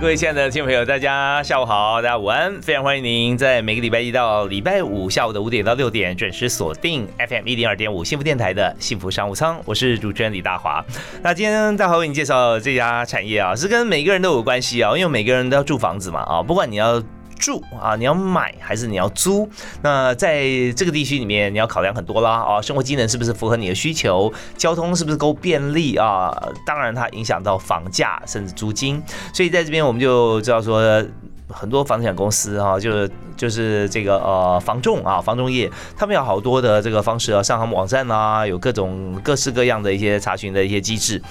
各位亲爱的听众朋友，大家下午好，大家午安，非常欢迎您在每个礼拜一到礼拜五下午的五点到六点准时锁定 FM 一零二点五幸福电台的幸福商务舱，我是主持人李大华。那今天大华为你介绍这家产业啊，是跟每个人都有关系啊，因为每个人都要住房子嘛啊，不管你要。住啊，你要买还是你要租？那在这个地区里面，你要考量很多啦啊，生活机能是不是符合你的需求？交通是不是够便利啊？当然，它影响到房价甚至租金。所以在这边我们就知道说，很多房地产公司啊，就是就是这个呃房仲啊，房仲业，他们有好多的这个方式啊，上他们网站啊，有各种各式各样的一些查询的一些机制。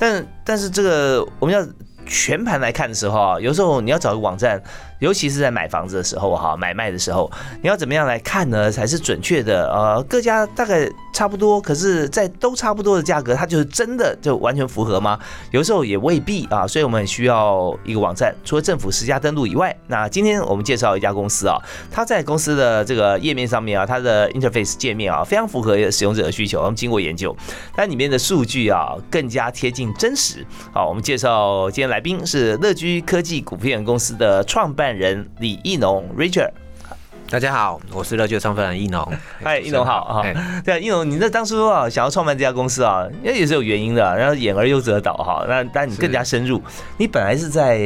但但是这个我们要全盘来看的时候啊，有时候你要找个网站。尤其是在买房子的时候，哈，买卖的时候，你要怎么样来看呢？才是准确的？呃，各家大概差不多，可是，在都差不多的价格，它就是真的就完全符合吗？有时候也未必啊，所以我们需要一个网站，除了政府实价登录以外，那今天我们介绍一家公司啊，它在公司的这个页面上面啊，它的 interface 界面啊，非常符合使用者的需求。我们经过研究，它里面的数据啊，更加贴近真实。好，我们介绍今天来宾是乐居科技股份有限公司的创办。人李义农，Richard，大家好，我是乐居创办人易农。嗨，易农好啊。对啊，义农，你那当初啊想要创办这家公司啊，因为也是有原因的。然后演而优则导哈，那但你更加深入。你本来是在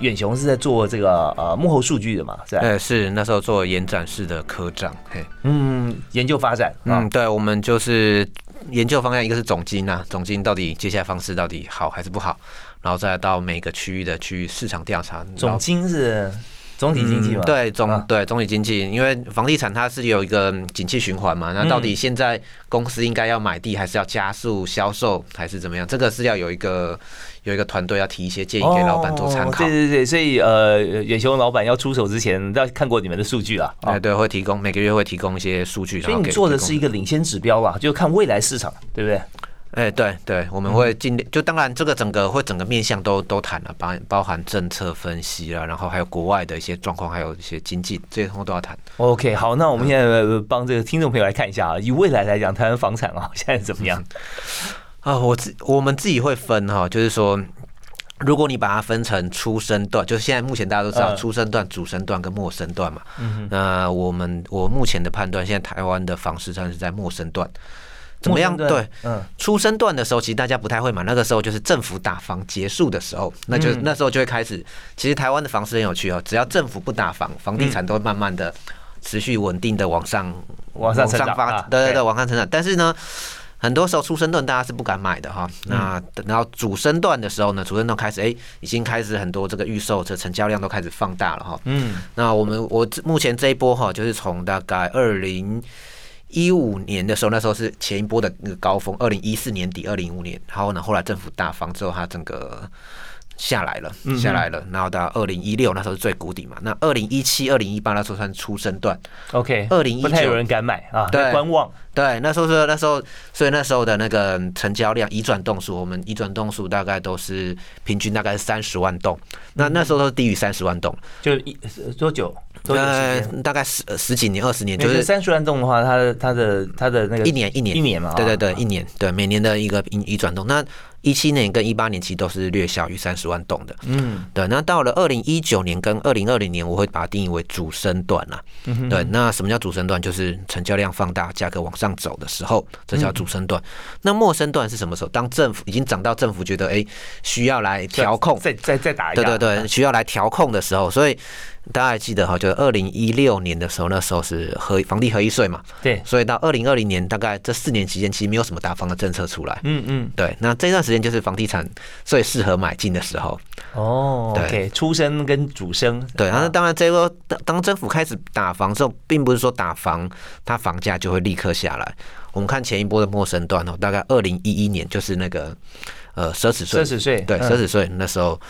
远雄是在做这个呃幕后数据的嘛？是吧？哎，是那时候做延展式的科长。嘿，嗯，研究发展。嗯，对，我们就是研究方向，一个是总金啊，总金到底接下来方式到底好还是不好？然后再到每个区域的区域市场调查，总经是总体经济嘛？对总对总体经济，因为房地产它是有一个景气循环嘛。那到底现在公司应该要买地，还是要加速销售，还是怎么样？这个是要有一个有一个团队要提一些建议给老板做参考。对对对，所以呃，远雄老板要出手之前，要看过你们的数据啊。哎对，会提供每个月会提供一些数据。所以你做的是一个领先指标吧，就看未来市场，对不对？哎，对对，我们会尽力，就当然这个整个会整个面向都都谈了，包包含政策分析啦，然后还有国外的一些状况，还有一些经济这些通都要谈。OK，好，那我们现在帮这个听众朋友来看一下啊，以未来来讲，台湾房产啊现在怎么样？啊，我自我们自己会分哈，就是说，如果你把它分成初生段，就是现在目前大家都知道初生段、主升段跟末生段嘛。嗯那我们我目前的判断，现在台湾的房市算是在末生段。怎么样？对，嗯，出生段的时候，其实大家不太会买。那个时候就是政府打房结束的时候，那就那时候就会开始。其实台湾的房市很有趣哦，只要政府不打房，房地产都会慢慢的持续稳定的往上往上上发，对对对，往上成长。但是呢，很多时候出生段大家是不敢买的哈。那等到主升段的时候呢，主升段开始，哎，已经开始很多这个预售的成交量都开始放大了哈。嗯，那我们我目前这一波哈，就是从大概二零。一五年的时候，那时候是前一波的那个高峰。二零一四年底，二零一五年，然后呢，后来政府大方之后，它整个下来了，下来了。然后到二零一六那时候是最谷底嘛。那二零一七、二零一八那时候算出生段。OK，二零一九不太有人敢买啊，对，观望。对，那时候是那时候，所以那时候的那个成交量、移转动数，我们移转动数大概都是平均大概是三十万栋。那那时候都是低于三十万栋，就一多久？呃，大概十十几年、二十年，就是三十万栋的话，它的它的它的那个一年一年一年嘛，对对对，一年对每年的一个移移转动。那一七年跟一八年其实都是略小于三十万栋的，嗯，对。那到了二零一九年跟二零二零年，我会把它定义为主升段啦。对，那什么叫主升段？就是成交量放大，价格往上走的时候，这叫主升段。那末升段是什么时候？当政府已经涨到政府觉得哎需要来调控，再再再打一对对对，需要来调控的时候，所以。大家还记得哈，就是二零一六年的时候，那时候是合房地合一税嘛，对，所以到二零二零年，大概这四年期间，其实没有什么大方的政策出来，嗯嗯，对，那这段时间就是房地产最适合买进的时候，哦，对，出生跟主升，对，然后当然这个当当政府开始打房之后，并不是说打房它房价就会立刻下来。我们看前一波的陌生段哦，大概二零一一年就是那个呃奢侈税，奢侈税对奢侈税那时候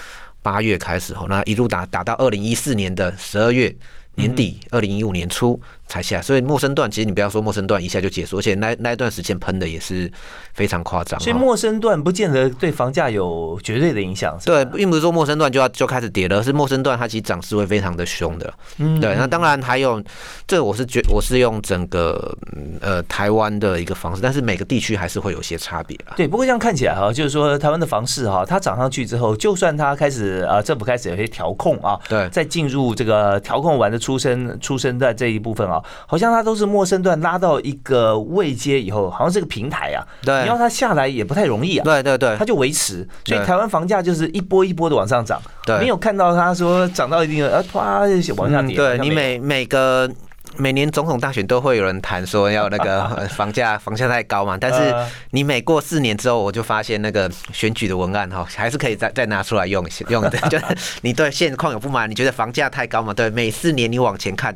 八月开始后，那一路打打到二零一四年的十二月年底，二零一五年初。才下，所以陌生段其实你不要说陌生段一下就结束，而且那那一段时间喷的也是非常夸张。所以陌生段不见得对房价有绝对的影响。对，并不是说陌生段就要就开始跌了，是陌生段它其实涨势会非常的凶的。嗯，对。那当然还有，这我是觉我是用整个呃台湾的一个方式，但是每个地区还是会有些差别对，不过这样看起来哈，就是说台湾的房市哈，它涨上去之后，就算它开始呃政府开始有些调控啊，对，在进入这个调控完的出生出生的这一部分啊。好像它都是陌生段拉到一个位阶以后，好像是个平台啊。对，你要它下来也不太容易啊。对对对，它就维持，所以台湾房价就是一波一波的往上涨。对，没有看到它说涨到一定的，呃，啪往下跌。对你每每个每年总统大选都会有人谈说要那个 房价房价太高嘛，但是你每过四年之后，我就发现那个选举的文案哈，还是可以再再拿出来用用的。就是你对现况有不满，你觉得房价太高嘛？对，每四年你往前看。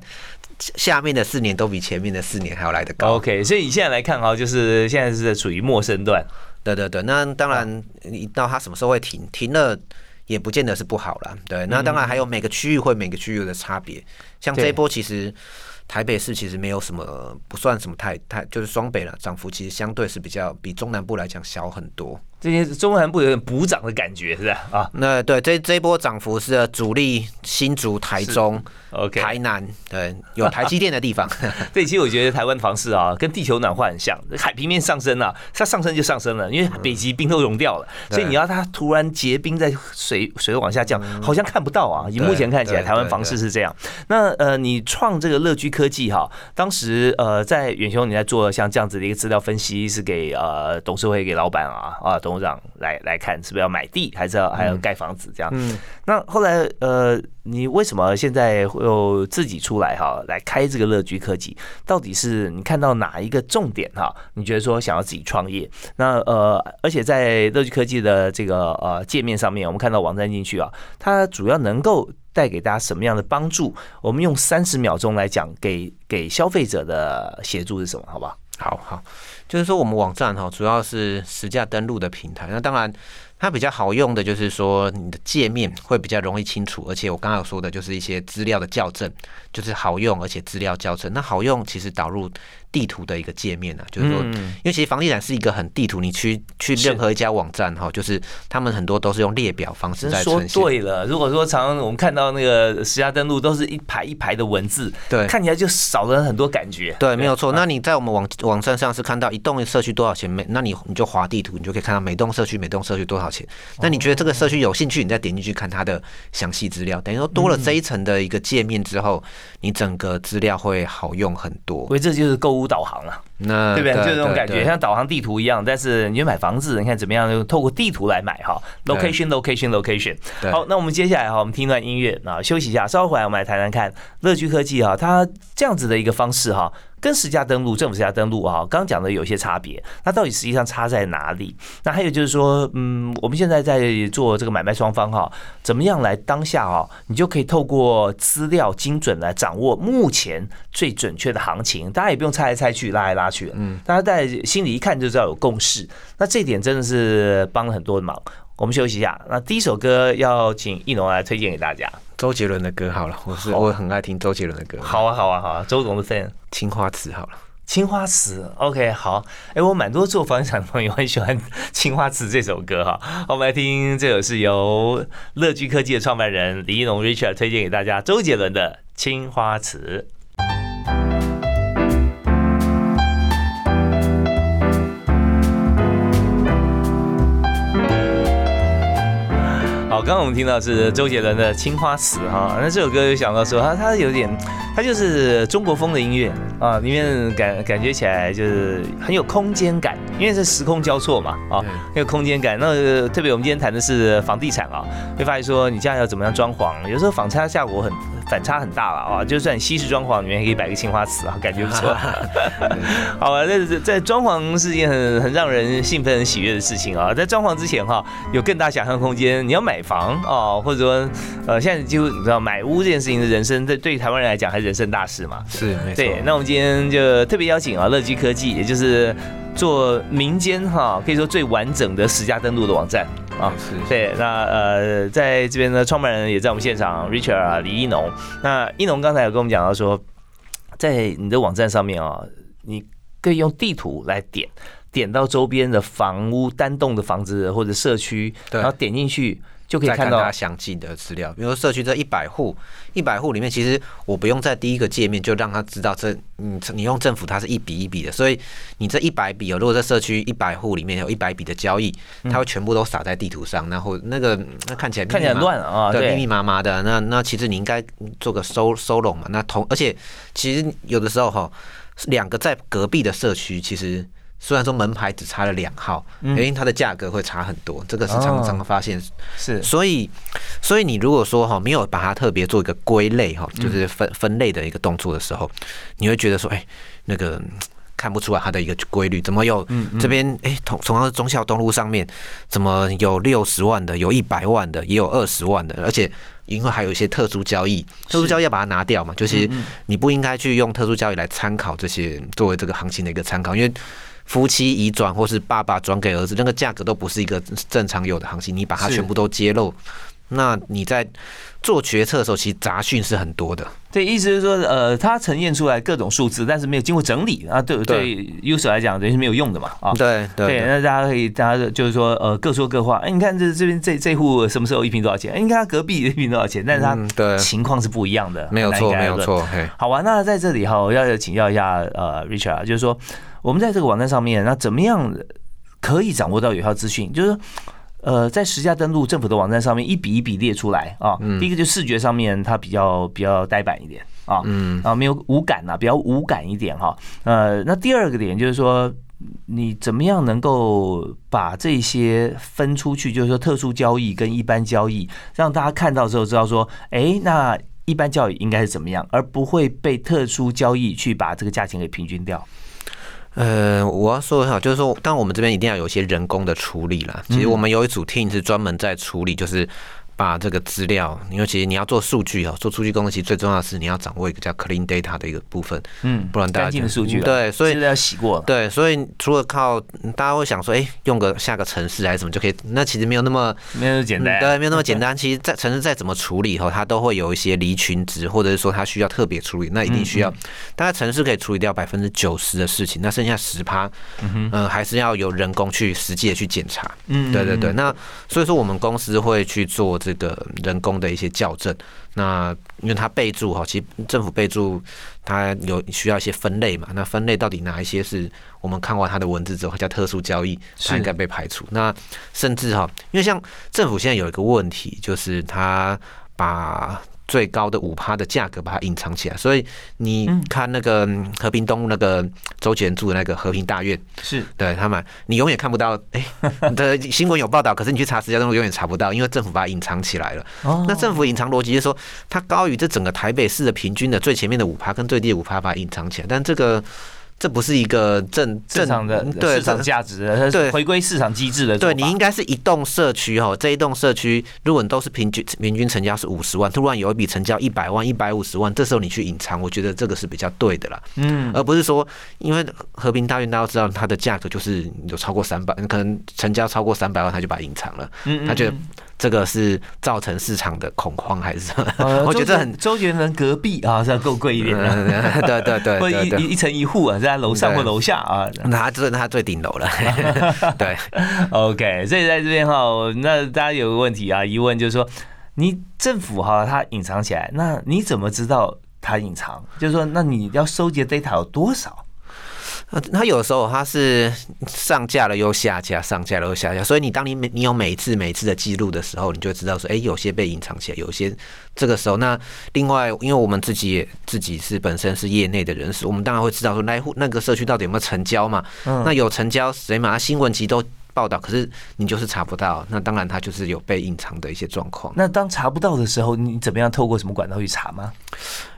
下面的四年都比前面的四年还要来得高。OK，所以你现在来看哈，就是现在是处于陌生段。对对对，那当然，你到它什么时候会停？停了也不见得是不好了。对，那当然还有每个区域会每个区域的差别。像这一波其实台北市其实没有什么，不算什么太太，就是双北了，涨幅其实相对是比较比中南部来讲小很多。这些中南部有点补涨的感觉，是吧？啊，那对这这一波涨幅是主力新竹、台中、OK、台南，对，有台积电的地方。这，其实我觉得台湾房市啊，跟地球暖化很像，海平面上升啊，它上升就上升了，因为北极冰都融掉了，所以你要它突然结冰在水水往下降，好像看不到啊。以目前看起来，台湾房市是这样。那呃，你创这个乐居科技哈，当时呃，在远雄你在做像这样子的一个资料分析，是给呃董事会给老板啊啊。董事长来来看，是不是要买地，还是要还要盖房子这样？嗯，那后来呃，你为什么现在又自己出来哈，来开这个乐居科技？到底是你看到哪一个重点哈？你觉得说想要自己创业？那呃，而且在乐居科技的这个呃界面上面，我们看到网站进去啊，它主要能够带给大家什么样的帮助？我们用三十秒钟来讲，给给消费者的协助是什么？好不好？好好。就是说，我们网站哈主要是实价登录的平台。那当然，它比较好用的就是说，你的界面会比较容易清楚，而且我刚刚有说的就是一些资料的校正，就是好用，而且资料校正。那好用，其实导入。地图的一个界面呢，就是说，因为其实房地产是一个很地图，你去去任何一家网站哈，就是他们很多都是用列表方式在呈现。对了，如果说常常我们看到那个实价登录都是一排一排的文字，对，看起来就少了很多感觉。对，没有错。那你在我们网网站上是看到一栋社区多少钱每，那你你就划地图，你就可以看到每栋社区每栋社区多少钱。那你觉得这个社区有兴趣，你再点进去看它的详细资料。等于说多了这一层的一个界面之后，你整个资料会好用很多。所以这就是购物导航啊。那对不对？就这种感觉，像导航地图一样。但是你买房子，你看怎么样？就透过地图来买哈。Location，location，location。好，那我们接下来哈，我们听一段音乐啊，休息一下。稍后回来，我们来谈谈看乐居科技哈，它这样子的一个方式哈。跟实价登录、政府实价登录啊，刚刚讲的有些差别，那到底实际上差在哪里？那还有就是说，嗯，我们现在在做这个买卖双方哈，怎么样来当下啊，你就可以透过资料精准来掌握目前最准确的行情，大家也不用猜来猜去、拉来拉去，嗯，大家在心里一看就知道有共识。那这点真的是帮了很多的忙。我们休息一下，那第一首歌要请易农来推荐给大家。周杰伦的歌好了，我是我很爱听周杰伦的歌。好啊，好啊，好啊，周董的 fan。青花瓷好了，青花瓷，OK，好。哎，我蛮多做房地产的朋友很喜欢青花瓷这首歌哈。我们来听，这首是由乐居科技的创办人李一农 Richard 推荐给大家，周杰伦的青花瓷。好，刚刚我们听到是周杰伦的《青花瓷》哈，那这首歌就想到说，它它有点，它就是中国风的音乐啊，里面感感觉起来就是很有空间感，因为是时空交错嘛啊，很有空间感。那特别我们今天谈的是房地产啊，会发现说你家要怎么样装潢，有时候仿差效果很。反差很大了啊！就算西式装潢里面可以摆个青花瓷啊，感觉不错。好了，在在装潢是件很很让人兴奋、很喜悦的事情啊！在装潢之前哈，有更大想象空间。你要买房啊，或者说呃，现在几乎你知道买屋这件事情的人生，对对台湾人来讲还是人生大事嘛。是，没错对。那我们今天就特别邀请啊，乐居科技，也就是做民间哈，可以说最完整的十家登录的网站。啊，是对，那呃，在这边的创办人也在我们现场，Richard 啊，李一农。那一农刚才有跟我们讲到说，在你的网站上面啊，你可以用地图来点，点到周边的房屋、单栋的房子或者社区，然后点进去。就可以看到它详细的资料，比如说社区这一百户，一百户里面，其实我不用在第一个界面就让他知道这，你你用政府它是一笔一笔的，所以你这一百笔哦，如果在社区一百户里面有一百笔的交易，它会全部都撒在地图上，然后那个那看起来看起来乱啊，对，密密麻麻的，那那其实你应该做个收收拢嘛，那同而且其实有的时候哈，两个在隔壁的社区其实。虽然说门牌只差了两号，因为它的价格会差很多，这个是常常发现。是，所以，所以你如果说哈没有把它特别做一个归类哈，就是分分类的一个动作的时候，你会觉得说，哎，那个看不出来它的一个规律，怎么有这边哎同同样是中校东路上面，怎么有六十万的，有一百万的，也有二十万的，而且因为还有一些特殊交易，特殊交易要把它拿掉嘛，就是你不应该去用特殊交易来参考这些作为这个行情的一个参考，因为。夫妻移转或是爸爸转给儿子，那个价格都不是一个正常有的行情。你把它全部都揭露，那你在做决策的时候，其实杂讯是很多的。对，意思是说，呃，它呈现出来各种数字，但是没有经过整理啊，对对，user 来讲等于是没有用的嘛啊。对对，那大家可以，大家就是说，呃，各说各话。哎，你看这这边这这户什么时候一瓶多少钱？哎，你看他隔壁一瓶多少钱？但是它情况是不一样的，没有错，没有错。好啊。那在这里哈，我要请教一下呃，Richard，就是说。我们在这个网站上面，那怎么样可以掌握到有效资讯？就是呃，在实价登录政府的网站上面，一笔一笔列出来啊。第一个就视觉上面，它比较比较呆板一点啊，嗯，啊，没有无感呐，比较无感一点哈。呃，那第二个点就是说，你怎么样能够把这些分出去？就是说，特殊交易跟一般交易，让大家看到之后知道说，哎，那一般交易应该是怎么样，而不会被特殊交易去把这个价钱给平均掉。呃，我要说一下，就是说，但我们这边一定要有一些人工的处理啦。其实我们有一组 team 是专门在处理，就是。把这个资料，因为其实你要做数据哦，做数据工作其实最重要的是你要掌握一个叫 clean data 的一个部分，嗯，不然大家数据对，所以要洗过，对，所以除了靠大家会想说，哎，用个下个城市还是什么就可以，那其实没有那么没有那么简单，对，没有那么简单。其实，在城市再怎么处理后，它都会有一些离群值，或者是说它需要特别处理，那一定需要大概城市可以处理掉百分之九十的事情，那剩下十趴，嗯，还是要有人工去实际的去检查，嗯，对对对。那所以说，我们公司会去做这个人。工的一些校正，那因为它备注哈，其实政府备注它有需要一些分类嘛，那分类到底哪一些是我们看完它的文字之后叫特殊交易，它应该被排除。那甚至哈，因为像政府现在有一个问题，就是它把。最高的五趴的价格把它隐藏起来，所以你看那个和平东路那个周杰伦住的那个和平大院，是对他们，你永远看不到。哎，的新闻有报道，可是你去查实价登录永远查不到，因为政府把它隐藏起来了。那政府隐藏逻辑就是说，它高于这整个台北市的平均的最前面的五趴跟最低的五趴把它隐藏起来，但这个。这不是一个正正常的市场价值的，对，回归市场机制的。对你应该是一栋社区哈，这一栋社区如果你都是平均平均成交是五十万，突然有一笔成交一百万、一百五十万，这时候你去隐藏，我觉得这个是比较对的啦。嗯，而不是说因为和平大院大家都知道它的价格就是有超过三百，可能成交超过三百万，他就把它隐藏了。嗯，他觉得。这个是造成市场的恐慌还是什么？我觉得很周杰伦隔壁啊，是要够贵一点 的。对对对，或一一层一户啊，在楼上或楼下啊。那这他最顶楼了。对，OK。所以在这边哈，那大家有个问题啊，疑问就是说，你政府哈，它隐藏起来，那你怎么知道它隐藏？就是说，那你要收集的 data 有多少？呃，它有时候它是上架了又下架，上架了又下架，所以你当你每你有每一次每一次的记录的时候，你就知道说，哎，有些被隐藏起来，有些这个时候，那另外，因为我们自己也自己是本身是业内的人士，我们当然会知道说，那户那个社区到底有没有成交嘛？那有成交，谁嘛？新闻其实都报道，可是你就是查不到，那当然他就是有被隐藏的一些状况。那当查不到的时候，你怎么样透过什么管道去查吗？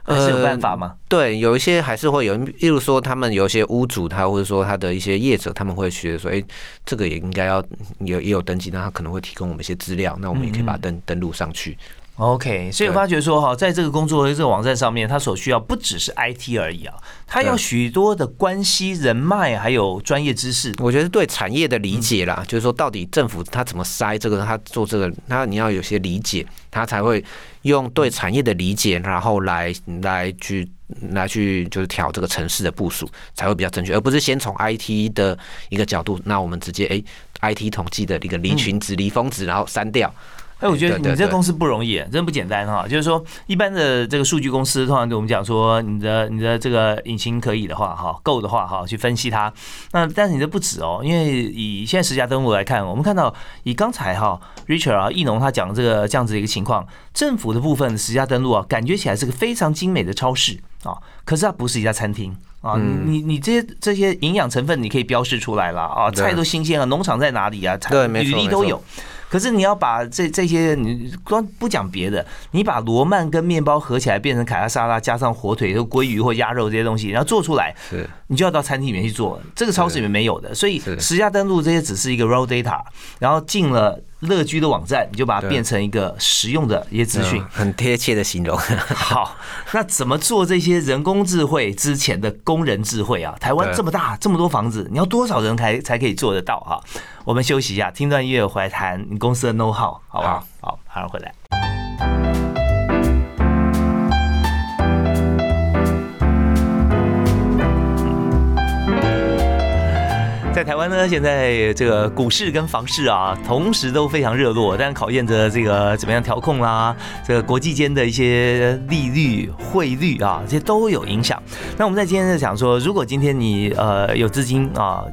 还是有办法吗？对，有一些还是会有，例如说他们有一些屋主，他或者说他的一些业者，他们会觉得说，哎，这个也应该要有也有登记，那他可能会提供我们一些资料，那我们也可以把它登登录上去。OK，所以我发觉说哈，在这个工作的这个网站上面，它所需要不只是 IT 而已啊，它要许多的关系人脉，还有专业知识。我觉得对产业的理解啦，就是说到底政府他怎么筛这个，他做这个，他你要有些理解，他才会用对产业的理解，然后来来去来去就是调这个城市的部署，才会比较正确，而不是先从 IT 的一个角度，那我们直接哎 IT 统计的一个离群值、离峰值，然后删掉。哎，我觉得你这公司不容易，真不简单哈。就是说，一般的这个数据公司通常对我们讲说，你的你的这个引擎可以的话，哈，够的话，哈，去分析它。那但是你这不止哦，因为以现在十家登录来看，我们看到以刚才哈，Richard 啊，易农他讲这个这样子的一个情况，政府的部分十家登录啊，感觉起来是个非常精美的超市啊，可是它不是一家餐厅啊。你你这些这些营养成分你可以标示出来了啊，菜都新鲜啊，农场在哪里啊？对，履历都有。可是你要把这这些，你光不讲别的，你把罗曼跟面包合起来变成凯撒沙拉，加上火腿、和鲑鱼或鸭肉这些东西，然后做出来，你就要到餐厅里面去做，这个超市里面没有的，所以实价登录这些只是一个 raw data，然后进了。乐居的网站，你就把它变成一个实用的一些资讯，很贴切的形容。好，那怎么做这些人工智慧之前的工人智慧啊？台湾这么大，这么多房子，你要多少人才才可以做得到啊？我们休息一下，听段音乐回来谈你公司的 know how，好不好？好，马上回来。在台湾呢，现在这个股市跟房市啊，同时都非常热络，但考验着这个怎么样调控啦，这个国际间的一些利率、汇率啊，这些都有影响。那我们在今天在想说，如果今天你呃有资金啊。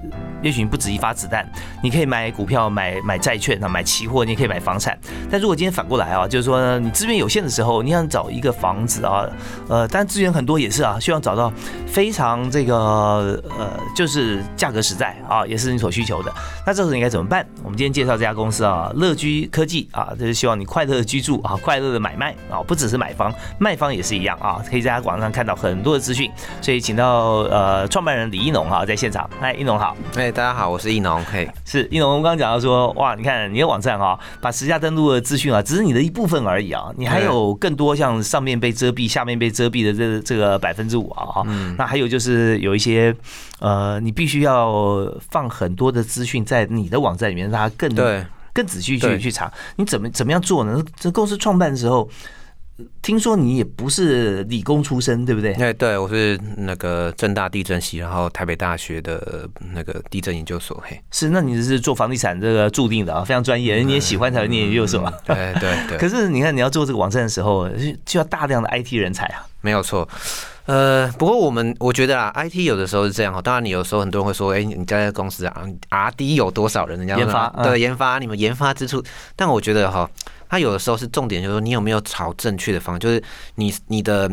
也许你不止一发子弹，你可以买股票、买买债券啊，买期货，你也可以买房产。但如果今天反过来啊，就是说你资源有限的时候，你想找一个房子啊，呃，但资源很多也是啊，希望找到非常这个呃，就是价格实在啊，也是你所需求的。那这时候应该怎么办？我们今天介绍这家公司啊，乐居科技啊，就是希望你快乐的居住啊，快乐的买卖啊，不只是买方，卖方也是一样啊，可以在网上看到很多的资讯。所以请到呃创办人李一农啊在现场，哎，一农好，哎。大家好，我是易农。嘿，是易农。我们刚刚讲到说，哇，你看你的网站啊，把实价登录的资讯啊，只是你的一部分而已啊，你还有更多像上面被遮蔽、下面被遮蔽的这这个百分之五啊。嗯。那还有就是有一些呃，你必须要放很多的资讯在你的网站里面，让它更对更仔细去去查。你怎么怎么样做呢？这公司创办的时候。听说你也不是理工出身，对不对？哎，对，我是那个正大地震系，然后台北大学的那个地震研究所。嘿，是，那你是做房地产这个注定的啊，非常专业，你也喜欢才会念研究所。对对对。可是你看，你要做这个网站的时候，就要大量的 IT 人才啊。没有错。呃，不过我们我觉得啊，IT 有的时候是这样哈。当然，你有时候很多人会说，哎，你在公司啊，RD 有多少人？人家研发对研发，你们研发之处。但我觉得哈。它有的时候是重点，就是说你有没有朝正确的方向，就是你你的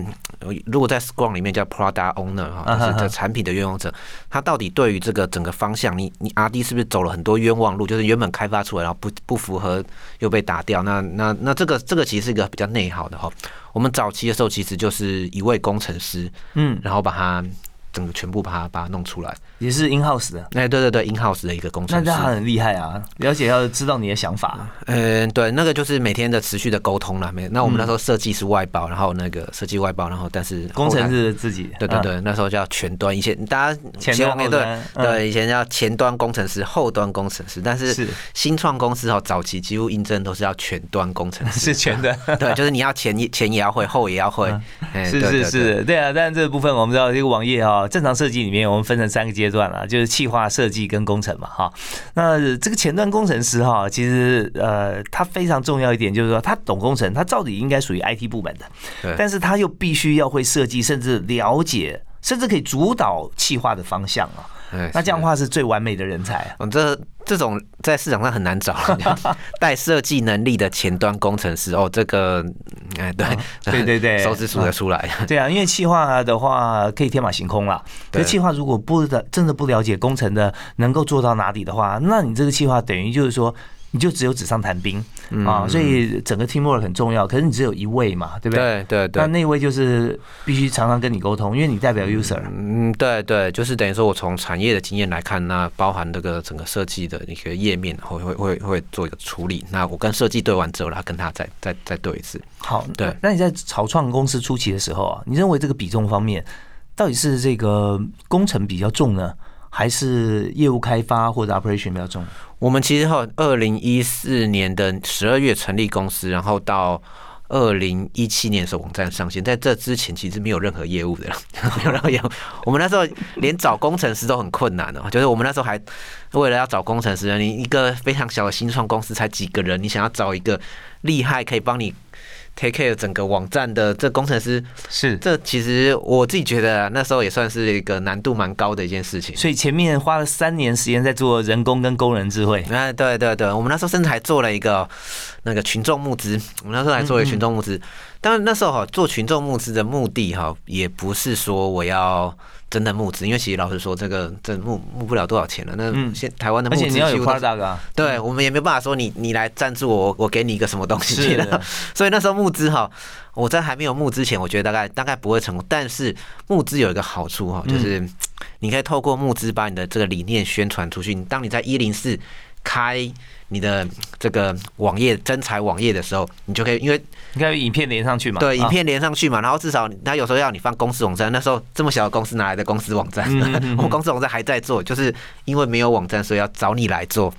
如果在 Scrum 里面叫 Product Owner 哈，就是这产品的愿望者，他到底对于这个整个方向，你你 RD 是不是走了很多冤枉路？就是原本开发出来，然后不不符合又被打掉，那那那这个这个其实是一个比较内耗的哈。我们早期的时候其实就是一位工程师，嗯，然后把它。整个全部把它把它弄出来，也是 in house 的。哎，对对对，in house 的一个工程师，那他很厉害啊！了解要知道你的想法。嗯，对，那个就是每天的持续的沟通了。没，那我们那时候设计是外包，然后那个设计外包，然后但是工程是自己。对对对，那时候叫全端，以前大家前端后端，对，以前叫前端工程师、后端工程师，但是新创公司哦，早期几乎应征都是要全端工程师，是全端。对，就是你要前前也要会，后也要会。是是是，对啊。但是这个部分我们知道，这个网页啊，正常设计里面。我们分成三个阶段了，就是企划、设计跟工程嘛，哈。那这个前端工程师哈，其实呃，他非常重要一点就是说，他懂工程，他照理应该属于 IT 部门的，但是他又必须要会设计，甚至了解，甚至可以主导企划的方向啊。那这样的话是最完美的人才。嗯，这。这种在市场上很难找，带设计能力的前端工程师哦，这个哎对对对对，手指数得出来。对啊，因为企划的话可以天马行空啦。可企划如果不的真的不了解工程的能够做到哪里的话，那你这个企划等于就是说。你就只有纸上谈兵啊，所以整个 teamwork 很重要。可是你只有一位嘛，对不对？对对对。那那位就是必须常常跟你沟通，因为你代表 user。嗯，对对，就是等于说我从产业的经验来看，那包含这个整个设计的一个页面，会会会会做一个处理。那我跟设计对完之后，然后跟他再再再对一次。好，对。那你在草创公司初期的时候啊，你认为这个比重方面，到底是这个工程比较重呢？还是业务开发或者 operation 比较重。我们其实哈，二零一四年的十二月成立公司，然后到二零一七年的时候网站上线，在这之前其实没有任何业务的，没有任何业务。我们那时候连找工程师都很困难的，就是我们那时候还为了要找工程师，你一个非常小的新创公司才几个人，你想要找一个厉害可以帮你。Take care 整个网站的这工程师是这其实我自己觉得那时候也算是一个难度蛮高的一件事情，所以前面花了三年时间在做人工跟工人智慧。哎，对对对，我们那时候甚至还做了一个那个群众募资，我们那时候还做了群众募资。但是那时候哈做群众募资的目的哈也不是说我要。真的募资，因为其实老实说，这个这募募不了多少钱了。那现台湾的募资，而且你要有夸大啊。对，我们也没办法说你你来赞助我，我给你一个什么东西。所以那时候募资哈，我在还没有募之前，我觉得大概大概不会成功。但是募资有一个好处哈，就是你可以透过募资把你的这个理念宣传出去。当你在一零四开。你的这个网页真才网页的时候，你就可以，因为你可以影片连上去嘛？对，影片连上去嘛，然后至少他有时候要你放公司网站，那时候这么小的公司哪来的公司网站？我们公司网站还在做，就是因为没有网站，所以要找你来做。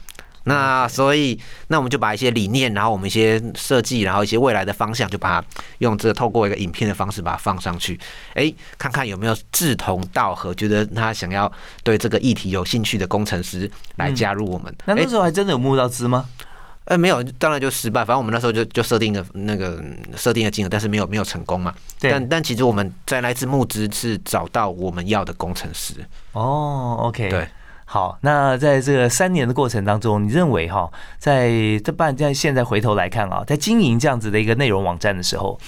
那所以，那我们就把一些理念，然后我们一些设计，然后一些未来的方向，就把它用这个透过一个影片的方式把它放上去，哎，看看有没有志同道合，觉得他想要对这个议题有兴趣的工程师来加入我们。那那时候还真的有募到资吗？呃，没有，当然就失败。反正我们那时候就就设定了那个设定的金额，但是没有没有成功嘛。但但其实我们在那次募资是找到我们要的工程师。哦，OK，对。好，那在这个三年的过程当中，你认为哈，在这半在现在回头来看啊，在经营这样子的一个内容网站的时候，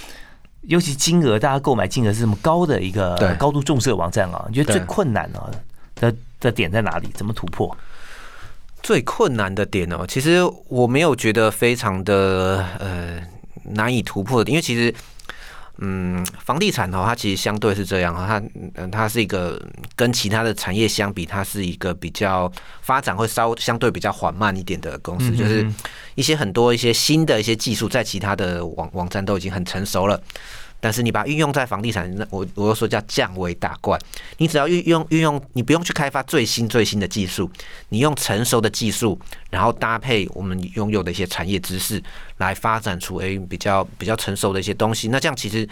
尤其金额大家购买金额是这么高的一个高度重视的网站啊，你觉得最困难啊的的点在哪里？怎么突破？最困难的点哦，其实我没有觉得非常的呃难以突破的，因为其实。嗯，房地产哦，它其实相对是这样啊，它嗯，它是一个跟其他的产业相比，它是一个比较发展会稍相对比较缓慢一点的公司，就是一些很多一些新的一些技术，在其他的网网站都已经很成熟了。但是你把运用在房地产，那我我又说叫降维打怪。你只要运用运用，你不用去开发最新最新的技术，你用成熟的技术，然后搭配我们拥有的一些产业知识，来发展出诶比较比较成熟的一些东西。那这样其实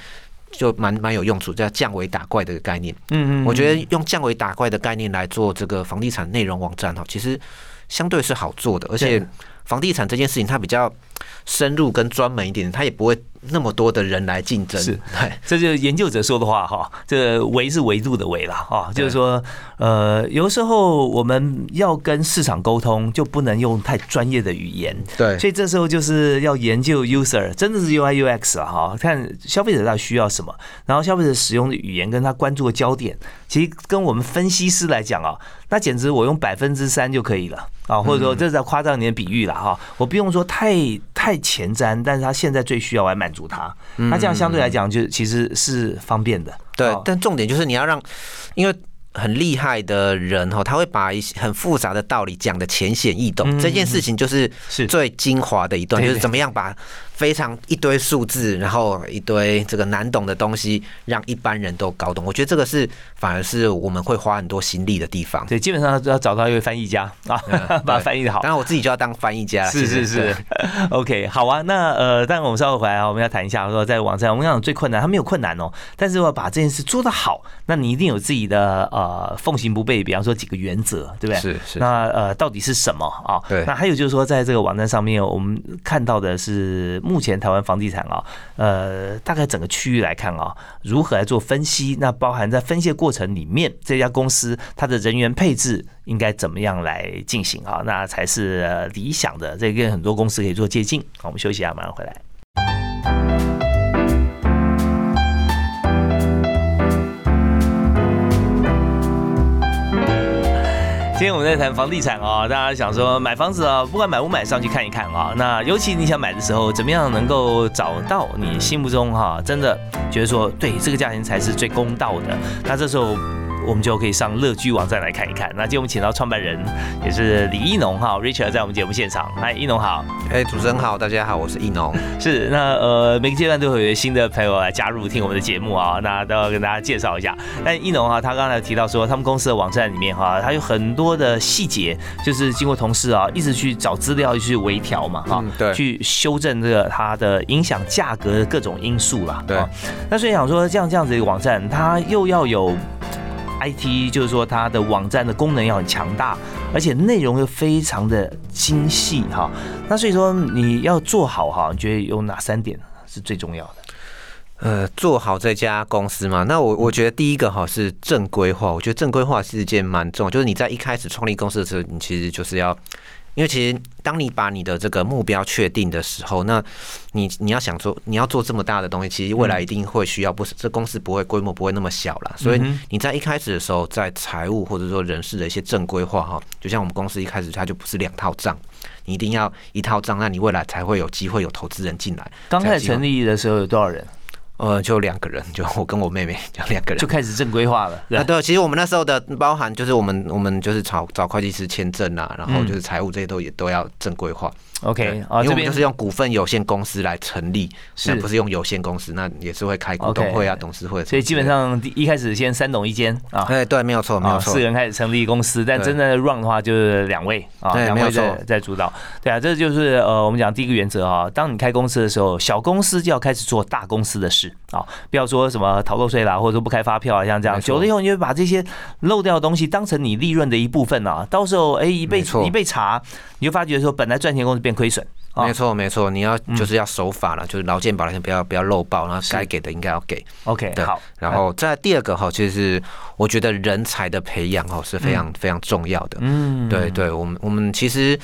就蛮蛮有用处，叫降维打怪的概念。嗯嗯，我觉得用降维打怪的概念来做这个房地产内容网站哈，其实相对是好做的，而且房地产这件事情它比较深入跟专门一点，他也不会。那么多的人来竞争，是，这就是研究者说的话哈。这维是维度的维啦哈，就是说，呃，有时候我们要跟市场沟通，就不能用太专业的语言。对，所以这时候就是要研究 user，真的是 UI UX 啊哈，看消费者到底需要什么，然后消费者使用的语言跟他关注的焦点，其实跟我们分析师来讲啊，那简直我用百分之三就可以了啊，或者说这是在夸张点比喻了哈，我不用说太太前瞻，但是他现在最需要来满。足他，那这样相对来讲就其实是方便的。对，但重点就是你要让，因为很厉害的人哈，他会把一些很复杂的道理讲的浅显易懂。这件事情就是是最精华的一段，就是怎么样把。非常一堆数字，然后一堆这个难懂的东西，让一般人都搞懂。我觉得这个是反而是我们会花很多心力的地方。对，基本上要找到一位翻译家 啊，把它翻译的好。当然，我自己就要当翻译家。是是是。OK，好啊。那呃，但我们稍后回来啊，我们要谈一下说，在网站我们讲最困难，它没有困难哦，但是要把这件事做得好，那你一定有自己的呃奉行不悖，比方说几个原则，对不对？是是。那呃，到底是什么啊？对。那还有就是说，在这个网站上面，我们看到的是。目前台湾房地产啊，呃，大概整个区域来看啊，如何来做分析？那包含在分析的过程里面，这家公司它的人员配置应该怎么样来进行啊？那才是理想的。这跟很多公司可以做接近。好，我们休息一下，马上回来。今天我们在谈房地产啊，大家想说买房子啊，不管买不买，上去看一看啊。那尤其你想买的时候，怎么样能够找到你心目中哈，真的觉得说，对这个价钱才是最公道的。那这时候。我们就可以上乐居网站来看一看。那今天我们请到创办人也是李一农哈，Richard 在我们节目现场。嗨，一农好。哎，主持人好，大家好，我是一农。是，那呃，每个阶段都会有新的朋友来加入听我们的节目啊，那都要跟大家介绍一下。但一农哈，他刚才提到说，他们公司的网站里面哈，他有很多的细节，就是经过同事啊，一直去找资料去微调嘛，哈，对，去修正这个它的影响价格的各种因素啦。对，那所以想说，这样这样子一个网站，它又要有。IT 就是说，它的网站的功能要很强大，而且内容又非常的精细哈。那所以说，你要做好哈，你觉得有哪三点是最重要的？呃，做好这家公司嘛，那我我觉得第一个哈是正规化。我觉得正规化是一件蛮重，就是你在一开始创立公司的时候，你其实就是要。因为其实，当你把你的这个目标确定的时候，那你你要想做，你要做这么大的东西，其实未来一定会需要，不是这公司不会规模不会那么小了。所以你在一开始的时候，在财务或者说人事的一些正规化哈，就像我们公司一开始它就不是两套账，你一定要一套账，那你未来才会有机会有投资人进来。刚开始成立的时候有多少人？呃，就两个人，就我跟我妹妹，就两个人就开始正规化了。啊，对，其实我们那时候的包含就是我们我们就是找找会计师签证啊，然后就是财务这些都也都要正规化。OK，啊，这边就是用股份有限公司来成立，是不是用有限公司？那也是会开股东会啊、董事会。所以基本上一开始先三董一间啊，哎，对，没有错，没有错，四人开始成立公司，但真正的 run 的话就是两位啊，两位在在主导。对啊，这就是呃，我们讲第一个原则啊，当你开公司的时候，小公司就要开始做大公司的事啊，不要说什么逃漏税啦，或者说不开发票啊，像这样，久了以后你就把这些漏掉的东西当成你利润的一部分啊，到时候哎一被一被查，你就发觉说本来赚钱公司变亏损。没错，没错，你要就是要守法了，就是劳健保那些不要不要漏报，然后该给的应该要给。OK，好。然后再第二个哈，其实我觉得人才的培养哈是非常非常重要的。嗯，对对，我们我们其实。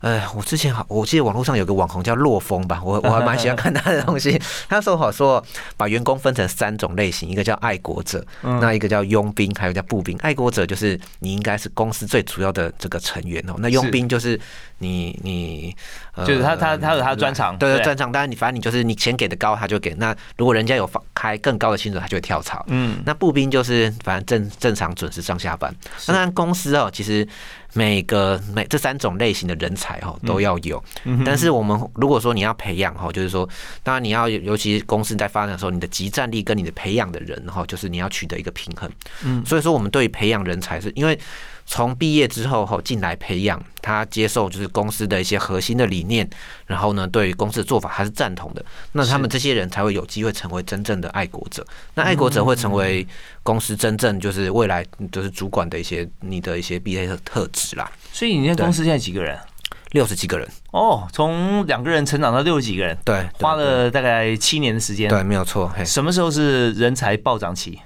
哎，我之前好，我记得网络上有个网红叫洛风吧，我我还蛮喜欢看他的东西。他说好说，把员工分成三种类型，一个叫爱国者，那一个叫佣兵，还有叫步兵。爱国者就是你应该是公司最主要的这个成员哦，那佣兵就是你你，就是他他他有他的专长，对对专长。当然你反正你就是你钱给的高，他就给。那如果人家有放开更高的薪水，他就会跳槽。嗯，那步兵就是反正正正常准时上下班。当然公司哦，其实。每个每这三种类型的人才哈都要有，但是我们如果说你要培养哈，就是说，当然你要尤其公司在发展的时候，你的集战力跟你的培养的人哈，就是你要取得一个平衡。嗯，所以说我们对于培养人才是因为。从毕业之后后进来培养他接受就是公司的一些核心的理念，然后呢对于公司的做法还是赞同的，那他们这些人才会有机会成为真正的爱国者。那爱国者会成为公司真正就是未来就是主管的一些你的一些必备的特质啦。所以你那公司现在几个人？六十几个人哦，从两个人成长到六十几个人，对，花了大概七年的时间。对，没有错。什么时候是人才暴涨期？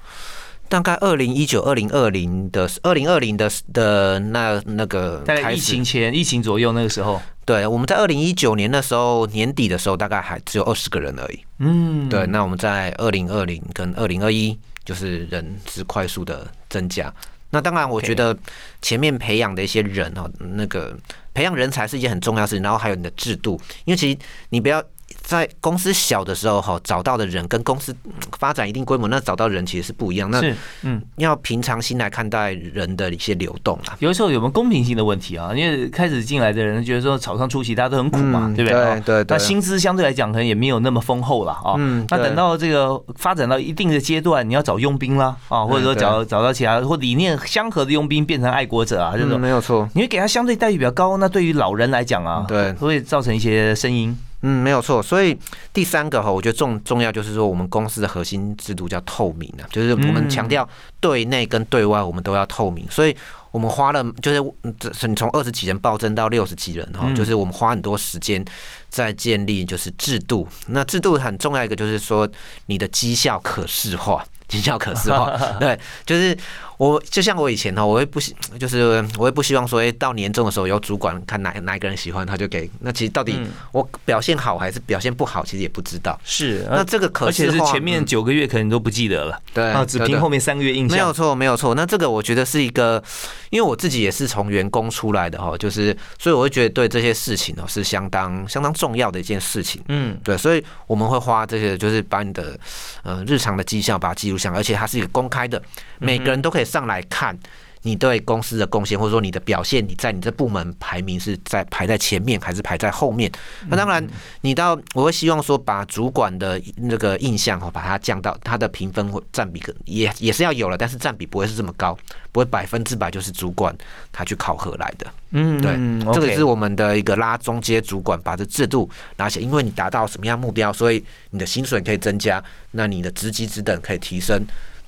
大概二零一九、二零二零的二零二零的的那那个，大概疫情前、疫情左右那个时候，对，我们在二零一九年的时候年底的时候，大概还只有二十个人而已。嗯，对，那我们在二零二零跟二零二一，就是人是快速的增加。那当然，我觉得前面培养的一些人哦，那个培养人才是一件很重要的事情，然后还有你的制度，因为其实你不要。在公司小的时候，哈，找到的人跟公司发展一定规模，那找到人其实是不一样。那嗯，要平常心来看待人的一些流动啊。有的时候有没有公平性的问题啊？因为开始进来的人觉得说草上出席，大家都很苦嘛，对不对？对对。那薪资相对来讲可能也没有那么丰厚了啊。嗯。那等到这个发展到一定的阶段，你要找佣兵啦啊，或者说找找到其他或理念相合的佣兵，变成爱国者啊，这种没有错。你会给他相对待遇比较高，那对于老人来讲啊，对，会造成一些声音。嗯，没有错。所以第三个哈，我觉得重重要就是说，我们公司的核心制度叫透明啊，就是我们强调对内跟对外我们都要透明。所以我们花了就是这你从二十几人暴增到六十几人哈，就是我们花很多时间在建立就是制度。那制度很重要一个就是说你的绩效可视化。绩效可视化，对，就是我就像我以前呢，我也不希，就是我也不希望说，哎，到年终的时候有主管看哪哪一个人喜欢，他就给。那其实到底我表现好还是表现不好，其实也不知道。是，那这个可视化，而且是前面九个月可能都不记得了，对啊，只凭后面三个月印象。没有错，没有错。那这个我觉得是一个，因为我自己也是从员工出来的哈，就是所以我会觉得对这些事情哦是相当相当重要的一件事情。嗯，对，所以我们会花这些，就是把你的呃日常的绩效把它记录下。而且它是一个公开的，每个人都可以上来看你对公司的贡献，或者说你的表现，你在你这部门排名是在排在前面还是排在后面？那当然，你到我会希望说把主管的那个印象哈，把它降到他的评分或占比也也是要有了，但是占比不会是这么高，不会百分之百就是主管他去考核来的。嗯，对，这个是我们的一个拉中阶主管把这制度拿起来，因为你达到什么样目标，所以你的薪水可以增加，那你的职级职等可以提升。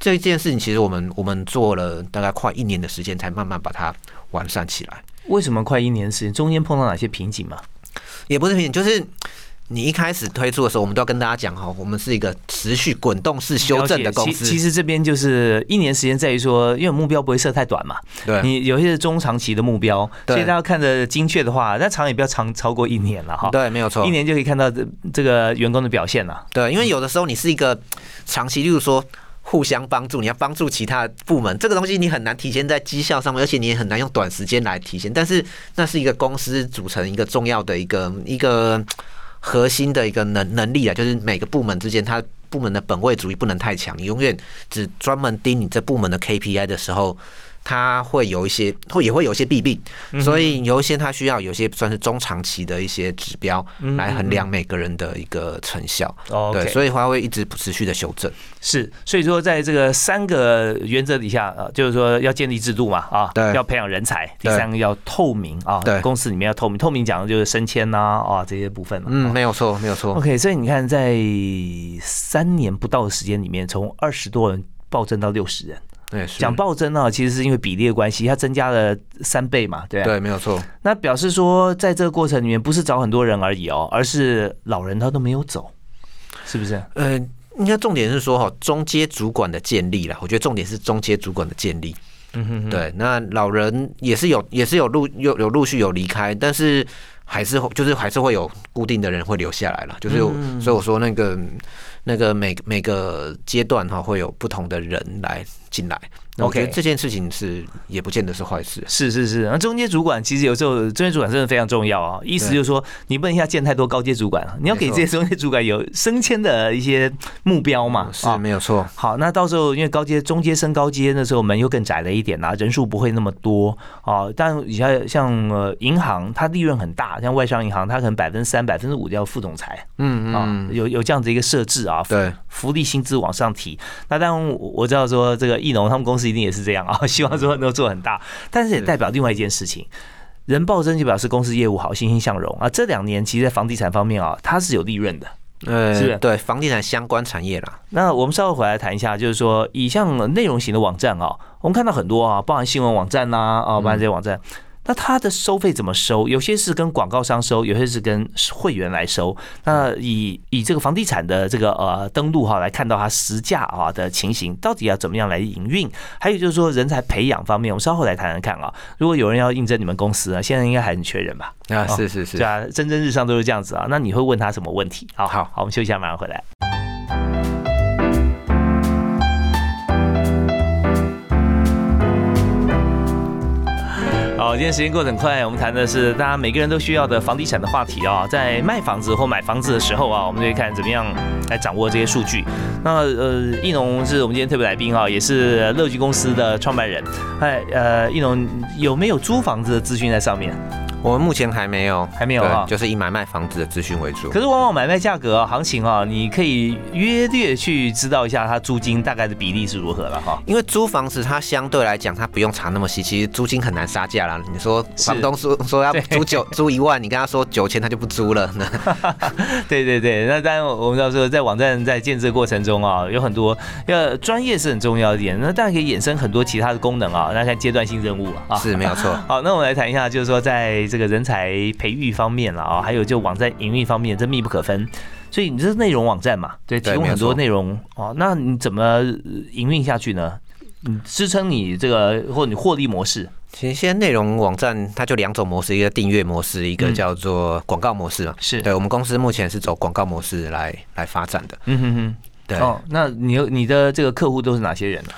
这一件事情其实我们我们做了大概快一年的时间，才慢慢把它完善起来。为什么快一年时间？中间碰到哪些瓶颈吗？也不是瓶颈，就是。你一开始推出的时候，我们都要跟大家讲哈，我们是一个持续滚动式修正的公司。其实这边就是一年时间，在于说，因为目标不会设太短嘛。对。你有些是中长期的目标，所以大家看的精确的话，那长也不要长超过一年了哈。对，没有错。一年就可以看到这这个员工的表现了。对，因为有的时候你是一个长期，例如说互相帮助，你要帮助其他部门，这个东西你很难体现在绩效上面，而且你也很难用短时间来体现。但是那是一个公司组成一个重要的一个一个。核心的一个能能力啊，就是每个部门之间，它部门的本位主义不能太强。你永远只专门盯你这部门的 KPI 的时候。它会有一些，会也会有一些弊病，所以有一些它需要有些算是中长期的一些指标来衡量每个人的一个成效。对，所以它会一直持续的修正。是，所以说在这个三个原则底下啊，就是说要建立制度嘛，啊，对，要培养人才，第三个要透明啊，对，公司里面要透明，透明讲的就是升迁呐啊这些部分嘛。嗯，没有错，没有错。OK，所以你看在三年不到的时间里面，从二十多人暴增到六十人。讲暴增啊，其实是因为比例的关系，它增加了三倍嘛，对对，没有错。那表示说，在这个过程里面，不是找很多人而已哦，而是老人他都没有走，是不是？呃，应该重点是说哈，中阶主管的建立啦。我觉得重点是中阶主管的建立。嗯哼，对。那老人也是有，也是有陆有有陆续有离开，但是还是就是还是会有固定的人会留下来了。就是所以我说那个。那个每每个阶段哈会有不同的人来进来。，OK，这件事情是也不见得是坏事。是是是，那中间主管其实有时候中间主管真的非常重要啊，意思就是说你不能一下见太多高阶主管，你要给这些中间主管有升迁的一些目标嘛，是没有错。好，那到时候因为高阶中阶升高阶那时候门又更窄了一点啦，人数不会那么多啊。但你像像呃银行，它利润很大，像外商银行，它可能百分之三、百分之五叫副总裁，嗯嗯啊，有有这样子一个设置啊。啊，对，福利薪资往上提，那当然我知道说这个易农他们公司一定也是这样啊，希望说能够做很大，但是也代表另外一件事情，人暴增就表示公司业务好，欣欣向荣啊。这两年其实，在房地产方面啊，它是有利润的，呃，是对房地产相关产业啦。那我们稍后回来谈一下，就是说以像内容型的网站啊，我们看到很多啊，包含新闻网站呐啊，包含这些网站。那它的收费怎么收？有些是跟广告商收，有些是跟会员来收。那以以这个房地产的这个呃登录哈来看到它实价啊的情形，到底要怎么样来营运？还有就是说人才培养方面，我们稍后来谈谈看啊。如果有人要应征你们公司啊，现在应该还很缺人吧？啊，是是是，对啊，蒸蒸日上都是这样子啊。那你会问他什么问题？好好好，我们休息一下，马上回来。今天时间过得很快，我们谈的是大家每个人都需要的房地产的话题啊。在卖房子或买房子的时候啊，我们就会看怎么样来掌握这些数据。那呃，易农是我们今天特别来宾啊，也是乐居公司的创办人。哎，呃，易农有没有租房子的资讯在上面？我们目前还没有，还没有啊，就是以买卖房子的资讯为主。可是往往买卖价格行情啊，你可以约略去知道一下它租金大概的比例是如何了哈。因为租房子它相对来讲它不用查那么细，其实租金很难杀价啦。你说房东说说要租九租一万，你跟他说九千他就不租了。对对对，那当然我们要说在网站在建设过程中啊，有很多要专业是很重要一点，那当然可以衍生很多其他的功能啊，那看阶段性任务啊，是没有错。好，那我们来谈一下，就是说在这个人才培育方面了啊，还有就网站营运方面，这密不可分。所以你这是内容网站嘛？对，提供很多内容哦。那你怎么营运下去呢？嗯，支撑你这个或你获利模式？其实现在内容网站它就两种模式，一个订阅模式，一个叫做广告模式嘛。是对我们公司目前是走广告模式来来发展的。嗯哼哼，对。哦，那你你的这个客户都是哪些人呢？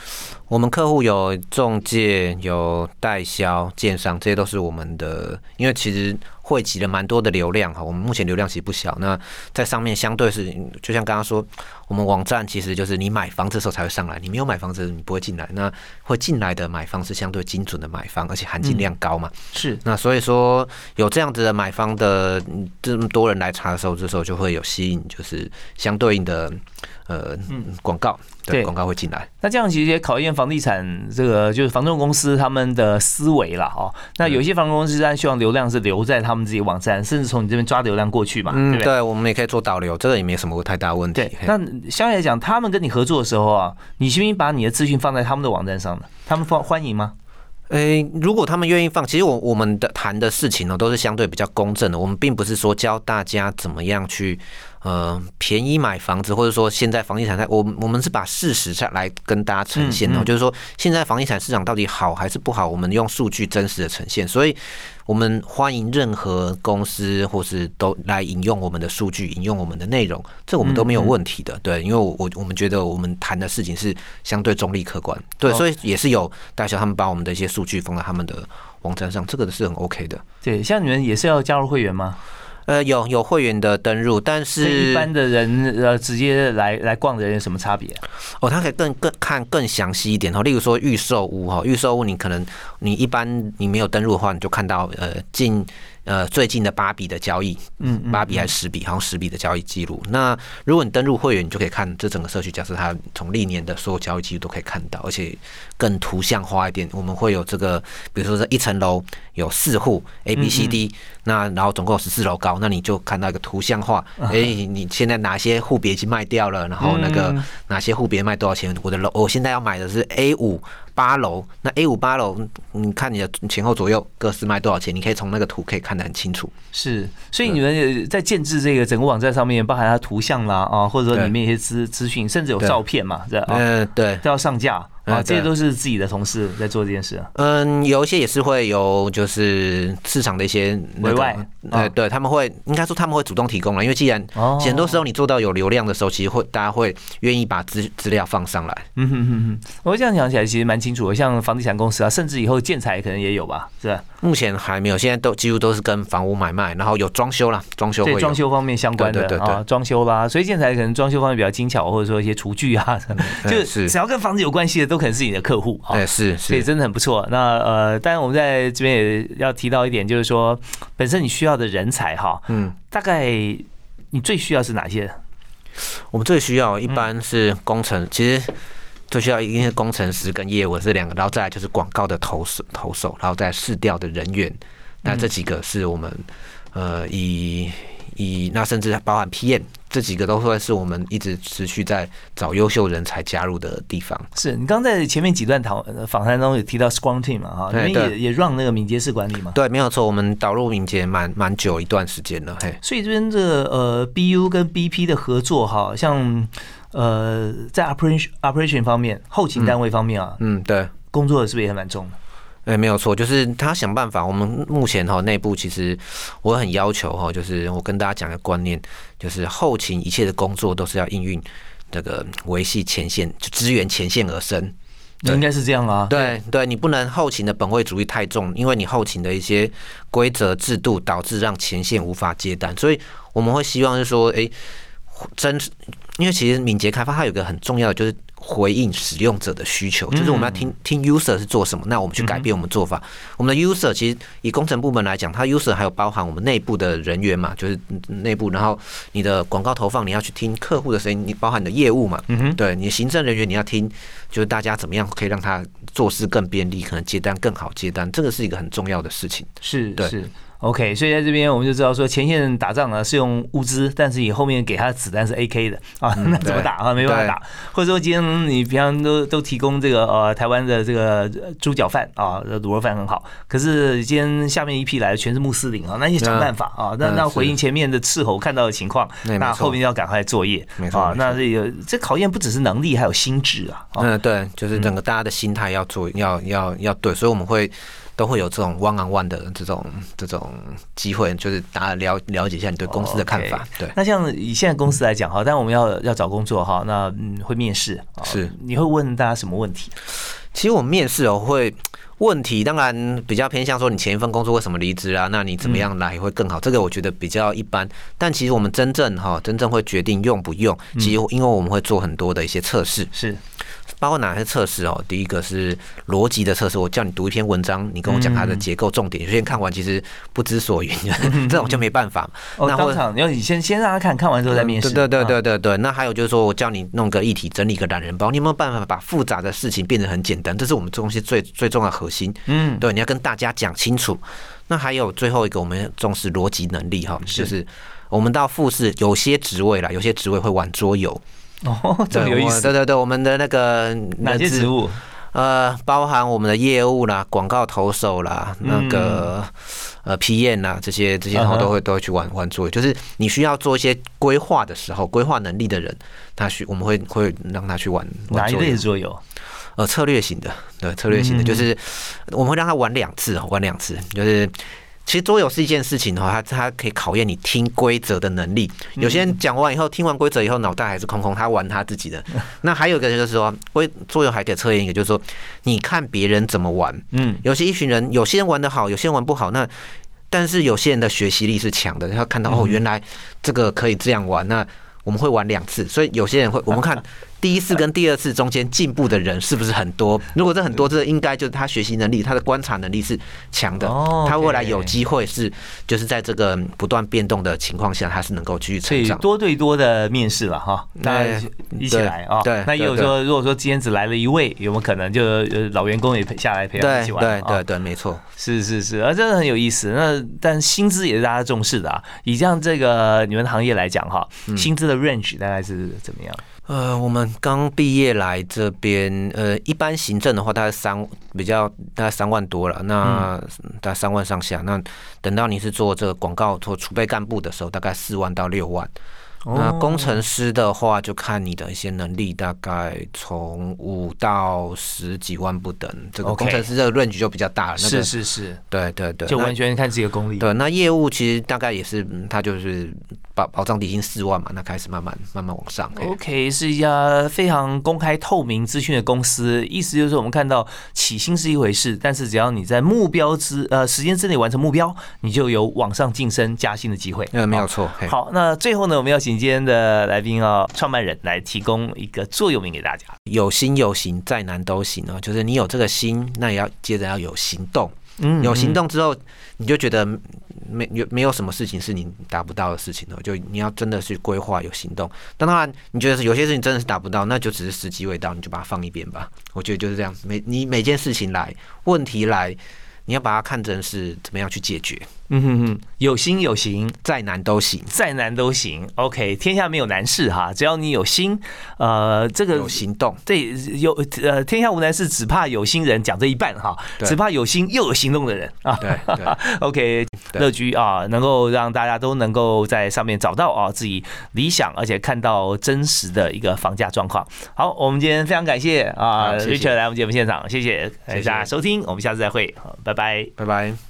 我们客户有中介、有代销、建商，这些都是我们的。因为其实汇集了蛮多的流量哈，我们目前流量其实不小。那在上面相对是，就像刚刚说，我们网站其实就是你买房子的时候才会上来，你没有买房子你不会进来。那会进来的买方是相对精准的买方，而且含金量高嘛。是。那所以说有这样子的买方的这么多人来查的时候，这时候就会有吸引，就是相对应的。呃，广告对广告会进来，那这样其实也考验房地产这个就是房仲公司他们的思维了哦。那有些房仲公司然希望流量是留在他们自己网站，甚至从你这边抓流量过去嘛，对不对？对，我们也可以做导流，这个也没什么太大问题。对，那相对来讲，他们跟你合作的时候啊，你是不是把你的资讯放在他们的网站上呢？他们欢欢迎吗？诶，如果他们愿意放，其实我我们的谈的事情呢，都是相对比较公正的。我们并不是说教大家怎么样去。呃，便宜买房子，或者说现在房地产在，我我们是把事实上来跟大家呈现的，就是说现在房地产市场到底好还是不好，我们用数据真实的呈现，所以我们欢迎任何公司或是都来引用我们的数据，引用我们的内容，这我们都没有问题的，对，因为我我我们觉得我们谈的事情是相对中立客观，对，所以也是有大小他们把我们的一些数据放在他们的网站上，这个是很 OK 的。对，像你们也是要加入会员吗？呃，有有会员的登入，但是一般的人呃，直接来来逛的人有什么差别？哦，他可以更更看更详细一点哦。例如说预售屋哈，预售屋你可能你一般你没有登入的话，你就看到呃近。呃，最近的八笔的交易，嗯，八笔还是十笔，好像十笔的交易记录。那如果你登录会员，你就可以看这整个社区，假设它从历年的所有交易记录都可以看到，而且更图像化一点。我们会有这个，比如说这一层楼有四户 A、B、C、D，那然后总共十四楼高，那你就看到一个图像化。哎，你现在哪些户别已经卖掉了？然后那个哪些户别卖多少钱？我的楼，我现在要买的是 A 五。八楼，那 A 五八楼，你看你的前后左右各是卖多少钱？你可以从那个图可以看得很清楚。是，所以你们在建制这个整个网站上面，包含它图像啦啊，或者说里面一些资资讯，甚至有照片嘛，这嗯，对，都要上架。啊，这些都是自己的同事在做这件事。嗯，有一些也是会有，就是市场的一些委外，呃，对他们会应该说他们会主动提供了，因为既然很多时候你做到有流量的时候，其实会大家会愿意把资资料放上来。嗯哼哼哼，我这样想起来其实蛮清楚的，像房地产公司啊，甚至以后建材可能也有吧，是吧？目前还没有，现在都几乎都是跟房屋买卖，然后有装修啦，装修对装修方面相关的啊，装修啦，所以建材可能装修方面比较精巧，或者说一些厨具啊，就是。只要跟房子有关系的，都可能是你的客户。对，是，所以真的很不错。那呃，当然我们在这边也要提到一点，就是说，本身你需要的人才哈，嗯，大概你最需要是哪些？我们最需要一般是工程，其实最需要一定是工程师跟业务这两个，然后再来就是广告的投手投手，然后再试调的人员。那这几个是我们呃以以那甚至包含 PM。这几个都会是我们一直持续在找优秀人才加入的地方。是你刚在前面几段讨访谈中有提到 Scrum Team 嘛？哈，你们也也让那个敏捷式管理嘛？对，没有错，我们导入敏捷蛮蛮久一段时间了。嘿，所以这边这呃 BU 跟 BP 的合作，哈，像呃在 operation operation 方面，后勤单位方面啊，嗯，对，工作是不是也蛮重的？哎，没有错，就是他想办法。我们目前哈内部其实我很要求哈，就是我跟大家讲的观念，就是后勤一切的工作都是要应运这个维系前线，就支援前线而生。应该是这样啊。对对，你不能后勤的本位主义太重，因为你后勤的一些规则制度导致让前线无法接单，所以我们会希望是说，哎。真，因为其实敏捷开发它有一个很重要的就是。回应使用者的需求，就是我们要听听 user 是做什么，那我们去改变我们做法。我们的 user 其实以工程部门来讲，它 user 还有包含我们内部的人员嘛，就是内部。然后你的广告投放，你要去听客户的声音，你包含你的业务嘛，对，你行政人员你要听，就是大家怎么样可以让他做事更便利，可能接单更好接单，这个是一个很重要的事情。是，是。OK，所以在这边我们就知道说，前线打仗呢是用物资，但是你后面给他的子弹是 AK 的啊，那怎么打啊？没办法打。或者说今天你平常都都提供这个呃台湾的这个猪脚饭啊，卤肉饭很好，可是今天下面一批来的全是穆斯林啊，那你想办法啊，那那回应前面的斥候看到的情况，那后面要赶快作业啊。那这个这考验不只是能力，还有心智啊。嗯，对，就是整个大家的心态要做，要要要对，所以我们会。都会有这种 one on one 的这种这种机会，就是大家了了解一下你对公司的看法。对，那像以现在公司来讲哈，但我们要要找工作哈，那嗯会面试是，你会问大家什么问题？其实我们面试哦会问题，当然比较偏向说你前一份工作为什么离职啊？那你怎么样来会更好？这个我觉得比较一般。但其实我们真正哈真正会决定用不用，其实因为我们会做很多的一些测试。是。包括哪些测试哦？第一个是逻辑的测试，我叫你读一篇文章，你跟我讲它的结构重点。有些人看完其实不知所云，这种就没办法。那当场要你先先让他看看完之后再面试。对对对对对对。那还有就是说我叫你弄个议题，整理个懒人包，你有没有办法把复杂的事情变得很简单？这是我们这东西最最重要的核心。嗯，对，你要跟大家讲清楚。那还有最后一个，我们重视逻辑能力哈，就是我们到复试有些职位啦，有些职位会玩桌游。哦，这么有意思。对对对，我们的那个哪些职务？呃，包含我们的业务啦、广告投手啦、那个呃批验啦，这些这些然后都会都会去玩玩作业。就是你需要做一些规划的时候，规划能力的人，他需我们会会让他去玩哪一类桌游？呃，策略型的，对，策略型的，就是我们会让他玩两次，玩两次，就是。其实桌游是一件事情的话，它它可以考验你听规则的能力。有些人讲完以后，听完规则以后，脑袋还是空空，他玩他自己的。那还有一个就是说，规桌游还可以测验一个，就是说，你看别人怎么玩。嗯，有些一群人，有些人玩的好，有些人玩不好。那但是有些人的学习力是强的，他看到哦，原来这个可以这样玩。那我们会玩两次，所以有些人会我们看。第一次跟第二次中间进步的人是不是很多？如果这很多，这应该就是他学习能力、他的观察能力是强的。哦，他未来有机会是就是在这个不断变动的情况下，他是能够继续成长。多对多的面试了哈，那一起来啊。对，那也有说，如果说今天只来了一位，有没有可能就老员工也陪下来陪他一起玩？对对对，没错，是是是，啊，真的很有意思。那但薪资也是大家重视的啊。以这样这个你们行业来讲哈，薪资的 range 大概是怎么样？呃，我们刚毕业来这边，呃，一般行政的话，大概三比较大概三万多了，那大概三万上下。那等到你是做这个广告做储备干部的时候，大概四万到六万。那工程师的话，就看你的一些能力，大概从五到十几万不等。这个工程师这个 range 就比较大了。是是是，对对对，就完全看自己的功力。对，那业务其实大概也是，他就是保保障底薪四万嘛，那开始慢慢慢慢往上。OK，是一家非常公开透明资讯的公司，意思就是我们看到起薪是一回事，但是只要你在目标之呃时间之内完成目标，你就有往上晋升加薪的机会。嗯，没有错。好，那最后呢，我们要请。今天的来宾哦，创办人来提供一个座右铭给大家：有心有行，再难都行哦。就是你有这个心，那也要接着要有行动。嗯，有行动之后，你就觉得没有没有什么事情是你达不到的事情了。就你要真的去规划，有行动。当然，你觉得有些事情真的是达不到，那就只是时机未到，你就把它放一边吧。我觉得就是这样。每你每件事情来，问题来，你要把它看成是怎么样去解决。嗯哼哼，有心有行，再难都行，再难都行。OK，天下没有难事哈，只要你有心，呃，这个有行动，对，有呃，天下无难事，只怕有心人。讲这一半哈，只怕有心又有行动的人啊。对，OK，乐居啊，能够让大家都能够在上面找到啊自己理想，而且看到真实的一个房价状况。好，我们今天非常感谢啊，Richard 来我们节目现场，谢谢大家收听，我们下次再会，好，拜拜，拜拜。